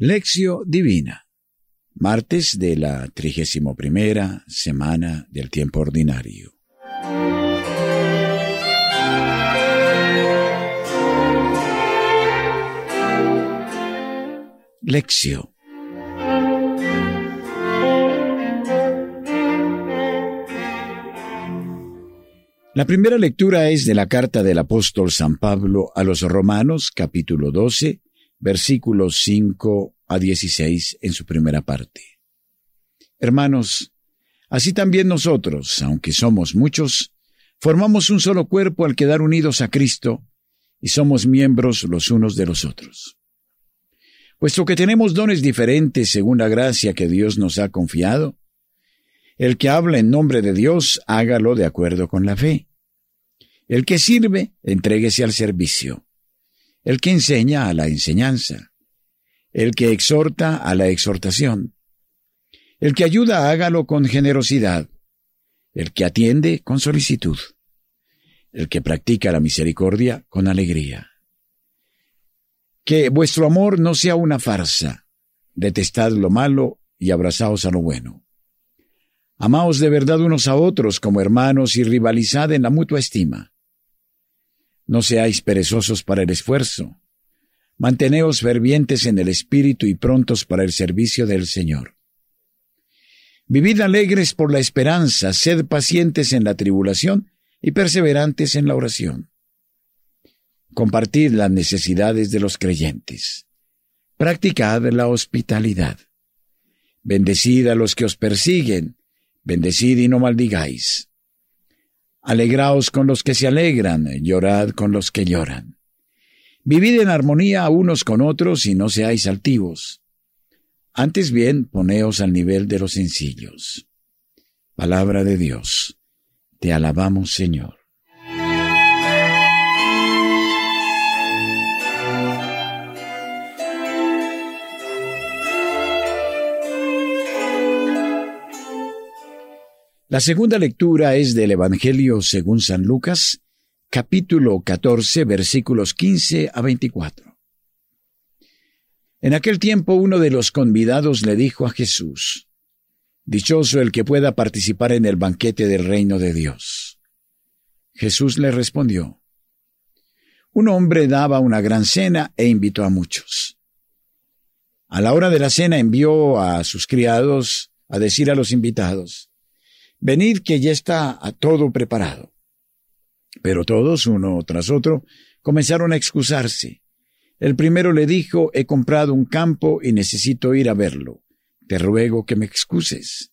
Lección Divina. Martes de la trigésimo primera semana del tiempo ordinario. Lección. La primera lectura es de la carta del apóstol San Pablo a los Romanos, capítulo 12, versículos 5 a 16 en su primera parte. Hermanos, así también nosotros, aunque somos muchos, formamos un solo cuerpo al quedar unidos a Cristo y somos miembros los unos de los otros. Puesto que tenemos dones diferentes según la gracia que Dios nos ha confiado, el que habla en nombre de Dios, hágalo de acuerdo con la fe. El que sirve, entréguese al servicio el que enseña a la enseñanza, el que exhorta a la exhortación, el que ayuda hágalo con generosidad, el que atiende con solicitud, el que practica la misericordia con alegría. Que vuestro amor no sea una farsa, detestad lo malo y abrazaos a lo bueno. Amaos de verdad unos a otros como hermanos y rivalizad en la mutua estima. No seáis perezosos para el esfuerzo. Manteneos fervientes en el espíritu y prontos para el servicio del Señor. Vivid alegres por la esperanza, sed pacientes en la tribulación y perseverantes en la oración. Compartid las necesidades de los creyentes. Practicad la hospitalidad. Bendecid a los que os persiguen, bendecid y no maldigáis. Alegraos con los que se alegran, llorad con los que lloran. Vivid en armonía unos con otros y no seáis altivos. Antes bien, poneos al nivel de los sencillos. Palabra de Dios. Te alabamos, Señor. La segunda lectura es del Evangelio según San Lucas, capítulo 14, versículos 15 a 24. En aquel tiempo uno de los convidados le dijo a Jesús, Dichoso el que pueda participar en el banquete del reino de Dios. Jesús le respondió, Un hombre daba una gran cena e invitó a muchos. A la hora de la cena envió a sus criados a decir a los invitados, Venid que ya está a todo preparado. Pero todos, uno tras otro, comenzaron a excusarse. El primero le dijo, he comprado un campo y necesito ir a verlo. Te ruego que me excuses.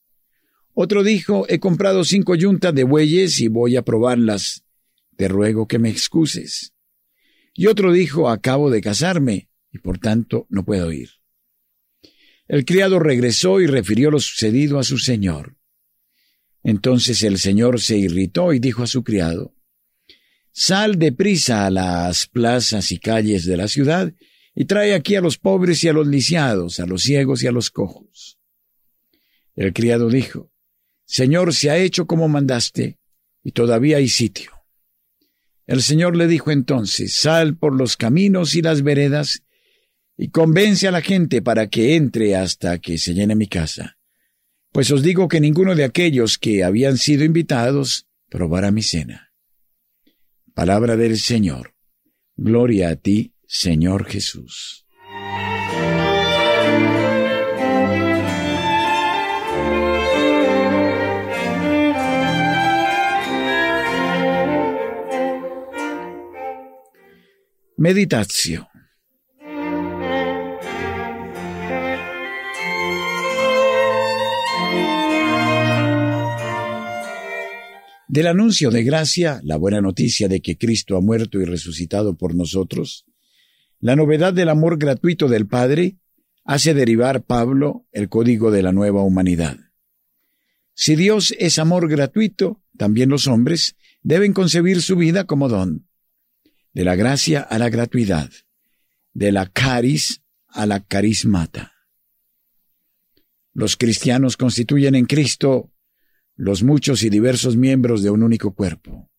Otro dijo, he comprado cinco yuntas de bueyes y voy a probarlas. Te ruego que me excuses. Y otro dijo, acabo de casarme y por tanto no puedo ir. El criado regresó y refirió lo sucedido a su señor. Entonces el señor se irritó y dijo a su criado, Sal deprisa a las plazas y calles de la ciudad y trae aquí a los pobres y a los lisiados, a los ciegos y a los cojos. El criado dijo, Señor, se ha hecho como mandaste, y todavía hay sitio. El Señor le dijo entonces, Sal por los caminos y las veredas, y convence a la gente para que entre hasta que se llene mi casa pues os digo que ninguno de aquellos que habían sido invitados probará mi cena. Palabra del Señor. Gloria a ti, Señor Jesús. Meditación. Del anuncio de gracia, la buena noticia de que Cristo ha muerto y resucitado por nosotros, la novedad del amor gratuito del Padre, hace derivar Pablo el código de la nueva humanidad. Si Dios es amor gratuito, también los hombres deben concebir su vida como don. De la gracia a la gratuidad, de la caris a la carismata. Los cristianos constituyen en Cristo los muchos y diversos miembros de un único cuerpo.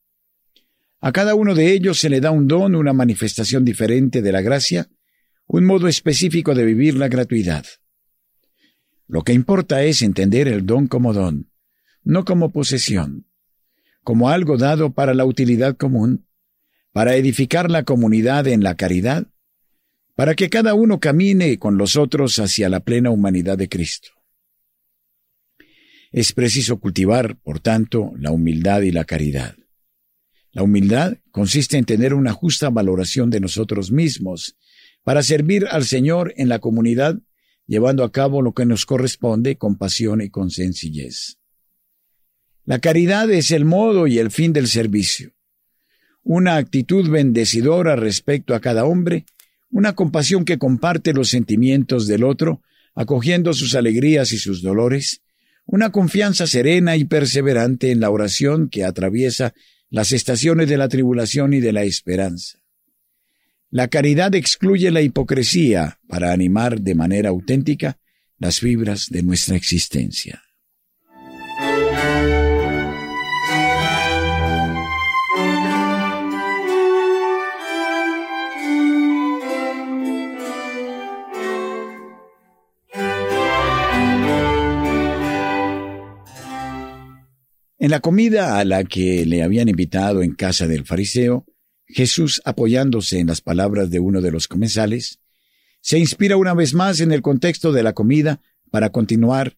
A cada uno de ellos se le da un don, una manifestación diferente de la gracia, un modo específico de vivir la gratuidad. Lo que importa es entender el don como don, no como posesión, como algo dado para la utilidad común, para edificar la comunidad en la caridad, para que cada uno camine con los otros hacia la plena humanidad de Cristo. Es preciso cultivar, por tanto, la humildad y la caridad. La humildad consiste en tener una justa valoración de nosotros mismos para servir al Señor en la comunidad, llevando a cabo lo que nos corresponde con pasión y con sencillez. La caridad es el modo y el fin del servicio. Una actitud bendecidora respecto a cada hombre, una compasión que comparte los sentimientos del otro, acogiendo sus alegrías y sus dolores, una confianza serena y perseverante en la oración que atraviesa las estaciones de la tribulación y de la esperanza. La caridad excluye la hipocresía para animar de manera auténtica las fibras de nuestra existencia. En la comida a la que le habían invitado en casa del fariseo, Jesús, apoyándose en las palabras de uno de los comensales, se inspira una vez más en el contexto de la comida para continuar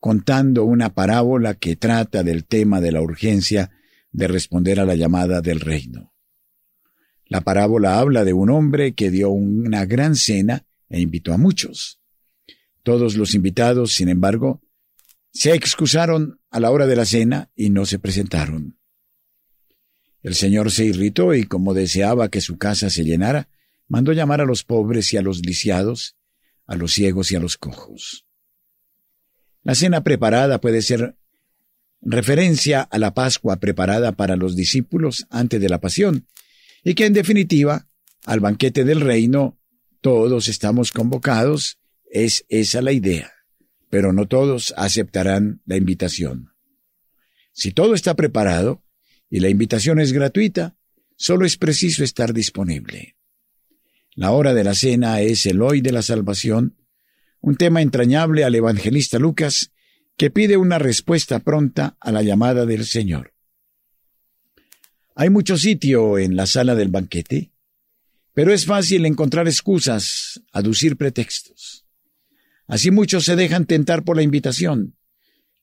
contando una parábola que trata del tema de la urgencia de responder a la llamada del reino. La parábola habla de un hombre que dio una gran cena e invitó a muchos. Todos los invitados, sin embargo, se excusaron a la hora de la cena y no se presentaron. El Señor se irritó y como deseaba que su casa se llenara, mandó llamar a los pobres y a los lisiados, a los ciegos y a los cojos. La cena preparada puede ser referencia a la Pascua preparada para los discípulos antes de la pasión, y que en definitiva, al banquete del reino, todos estamos convocados, es esa la idea pero no todos aceptarán la invitación. Si todo está preparado y la invitación es gratuita, solo es preciso estar disponible. La hora de la cena es el hoy de la salvación, un tema entrañable al evangelista Lucas, que pide una respuesta pronta a la llamada del Señor. Hay mucho sitio en la sala del banquete, pero es fácil encontrar excusas, aducir pretextos. Así muchos se dejan tentar por la invitación,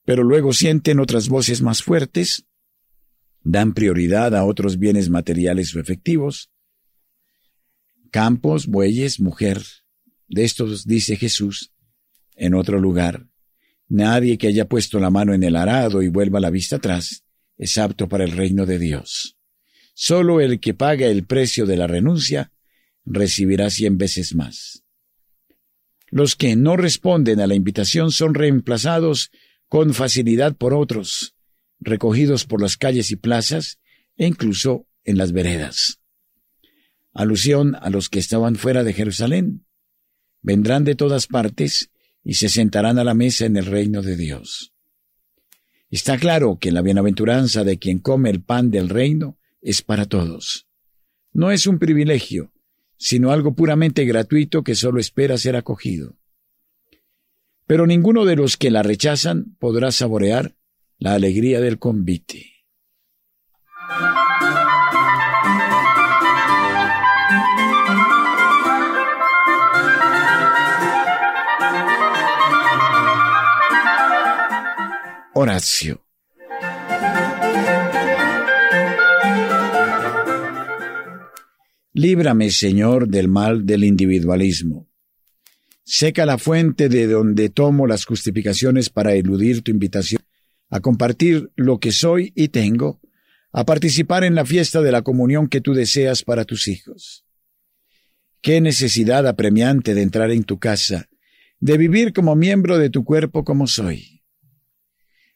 pero luego sienten otras voces más fuertes, dan prioridad a otros bienes materiales o efectivos, campos, bueyes, mujer. De estos dice Jesús en otro lugar, nadie que haya puesto la mano en el arado y vuelva la vista atrás es apto para el reino de Dios. Solo el que paga el precio de la renuncia recibirá cien veces más. Los que no responden a la invitación son reemplazados con facilidad por otros, recogidos por las calles y plazas e incluso en las veredas. Alusión a los que estaban fuera de Jerusalén. Vendrán de todas partes y se sentarán a la mesa en el reino de Dios. Está claro que la bienaventuranza de quien come el pan del reino es para todos. No es un privilegio, sino algo puramente gratuito que solo espera ser acogido. Pero ninguno de los que la rechazan podrá saborear la alegría del convite. Horacio Líbrame, Señor, del mal del individualismo. Seca la fuente de donde tomo las justificaciones para eludir tu invitación a compartir lo que soy y tengo, a participar en la fiesta de la comunión que tú deseas para tus hijos. Qué necesidad apremiante de entrar en tu casa, de vivir como miembro de tu cuerpo como soy.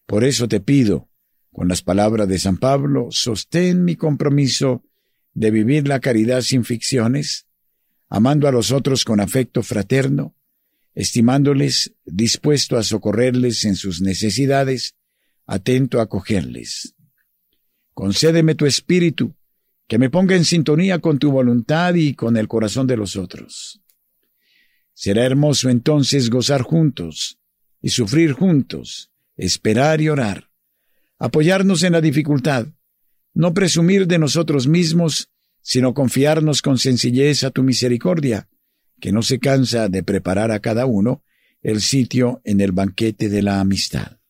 Por eso te pido, con las palabras de San Pablo, sostén mi compromiso de vivir la caridad sin ficciones, amando a los otros con afecto fraterno, estimándoles, dispuesto a socorrerles en sus necesidades, atento a acogerles. Concédeme tu espíritu, que me ponga en sintonía con tu voluntad y con el corazón de los otros. Será hermoso entonces gozar juntos y sufrir juntos, esperar y orar, apoyarnos en la dificultad, no presumir de nosotros mismos, sino confiarnos con sencillez a tu misericordia, que no se cansa de preparar a cada uno el sitio en el banquete de la amistad.